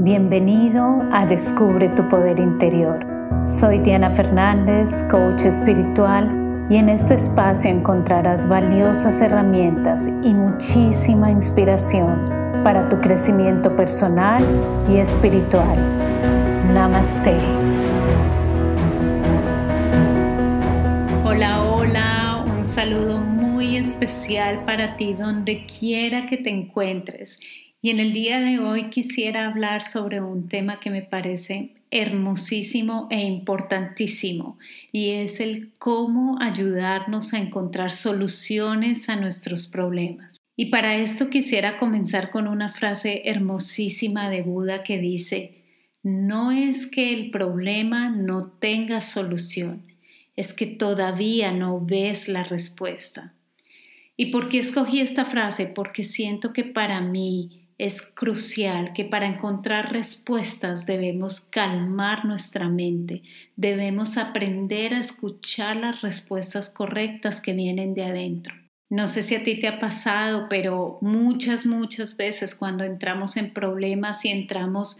Bienvenido a Descubre tu Poder Interior. Soy Diana Fernández, coach espiritual, y en este espacio encontrarás valiosas herramientas y muchísima inspiración para tu crecimiento personal y espiritual. Namaste. Hola, hola, un saludo muy especial para ti donde quiera que te encuentres y en el día de hoy quisiera hablar sobre un tema que me parece hermosísimo e importantísimo y es el cómo ayudarnos a encontrar soluciones a nuestros problemas. Y para esto quisiera comenzar con una frase hermosísima de Buda que dice, no es que el problema no tenga solución, es que todavía no ves la respuesta. ¿Y por qué escogí esta frase? Porque siento que para mí es crucial que para encontrar respuestas debemos calmar nuestra mente, debemos aprender a escuchar las respuestas correctas que vienen de adentro. No sé si a ti te ha pasado, pero muchas, muchas veces cuando entramos en problemas y entramos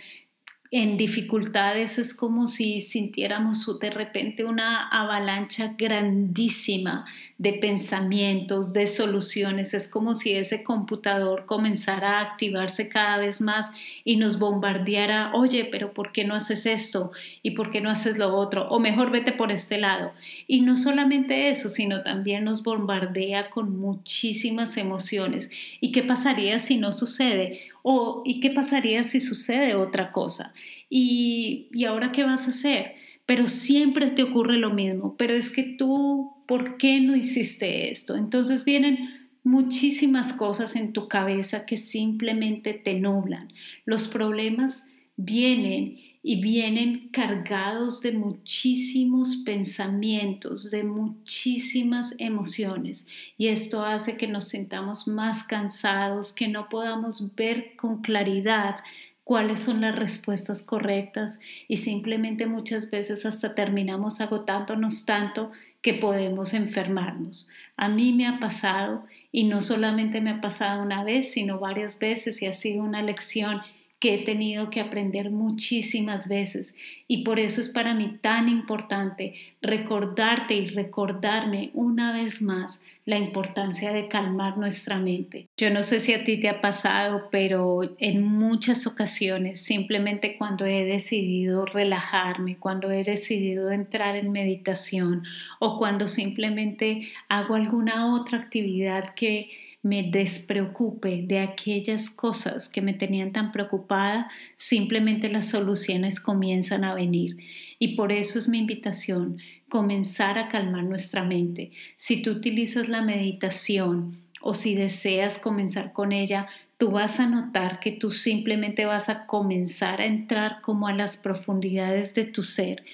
en dificultades es como si sintiéramos de repente una avalancha grandísima de pensamientos, de soluciones. Es como si ese computador comenzara a activarse cada vez más y nos bombardeara, oye, pero ¿por qué no haces esto? ¿Y por qué no haces lo otro? O mejor vete por este lado. Y no solamente eso, sino también nos bombardea con muchísimas emociones. ¿Y qué pasaría si no sucede? ¿O y qué pasaría si sucede otra cosa? ¿Y, ¿Y ahora qué vas a hacer? Pero siempre te ocurre lo mismo, pero es que tú, ¿por qué no hiciste esto? Entonces vienen muchísimas cosas en tu cabeza que simplemente te nublan. Los problemas vienen y vienen cargados de muchísimos pensamientos, de muchísimas emociones. Y esto hace que nos sintamos más cansados, que no podamos ver con claridad cuáles son las respuestas correctas y simplemente muchas veces hasta terminamos agotándonos tanto que podemos enfermarnos. A mí me ha pasado y no solamente me ha pasado una vez, sino varias veces y ha sido una lección que he tenido que aprender muchísimas veces y por eso es para mí tan importante recordarte y recordarme una vez más la importancia de calmar nuestra mente. Yo no sé si a ti te ha pasado, pero en muchas ocasiones simplemente cuando he decidido relajarme, cuando he decidido entrar en meditación o cuando simplemente hago alguna otra actividad que me despreocupe de aquellas cosas que me tenían tan preocupada, simplemente las soluciones comienzan a venir. Y por eso es mi invitación, comenzar a calmar nuestra mente. Si tú utilizas la meditación o si deseas comenzar con ella, tú vas a notar que tú simplemente vas a comenzar a entrar como a las profundidades de tu ser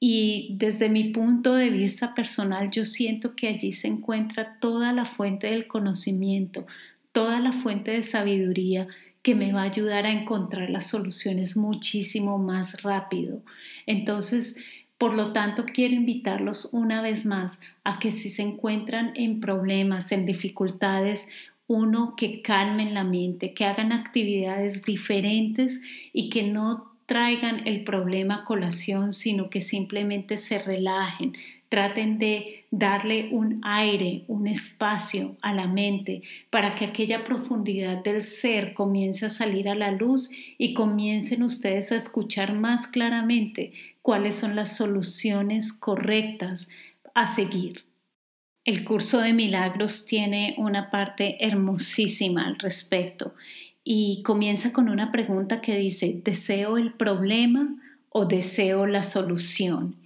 y desde mi punto de vista personal, yo siento que allí se encuentra toda la fuente del conocimiento, toda la fuente de sabiduría que me va a ayudar a encontrar las soluciones muchísimo más rápido. Entonces, por lo tanto, quiero invitarlos una vez más a que si se encuentran en problemas, en dificultades, uno, que calmen la mente, que hagan actividades diferentes y que no traigan el problema a colación, sino que simplemente se relajen, traten de darle un aire, un espacio a la mente para que aquella profundidad del ser comience a salir a la luz y comiencen ustedes a escuchar más claramente cuáles son las soluciones correctas a seguir. El curso de milagros tiene una parte hermosísima al respecto y comienza con una pregunta que dice, ¿deseo el problema o deseo la solución?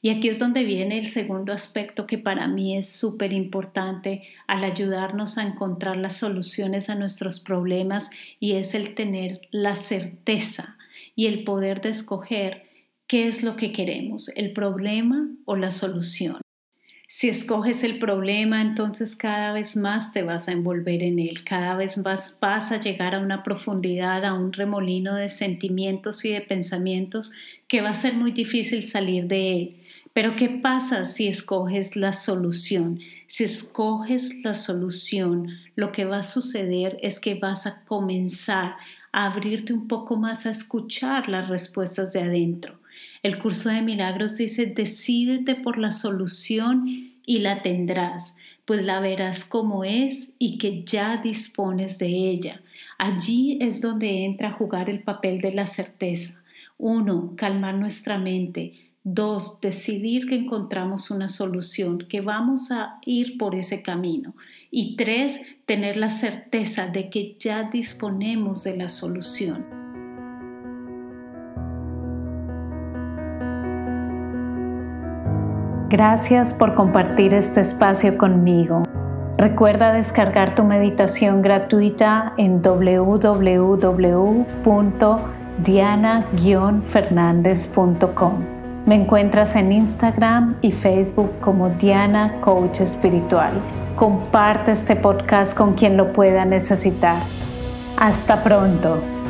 Y aquí es donde viene el segundo aspecto que para mí es súper importante al ayudarnos a encontrar las soluciones a nuestros problemas y es el tener la certeza y el poder de escoger qué es lo que queremos, el problema o la solución. Si escoges el problema, entonces cada vez más te vas a envolver en él, cada vez más vas a llegar a una profundidad, a un remolino de sentimientos y de pensamientos que va a ser muy difícil salir de él. Pero ¿qué pasa si escoges la solución? Si escoges la solución, lo que va a suceder es que vas a comenzar a abrirte un poco más a escuchar las respuestas de adentro. El curso de milagros dice, decídete por la solución y la tendrás, pues la verás como es y que ya dispones de ella. Allí es donde entra a jugar el papel de la certeza. Uno, calmar nuestra mente. Dos, decidir que encontramos una solución, que vamos a ir por ese camino. Y tres, tener la certeza de que ya disponemos de la solución. Gracias por compartir este espacio conmigo. Recuerda descargar tu meditación gratuita en www.diana-fernandez.com. Me encuentras en Instagram y Facebook como Diana Coach Espiritual. Comparte este podcast con quien lo pueda necesitar. Hasta pronto.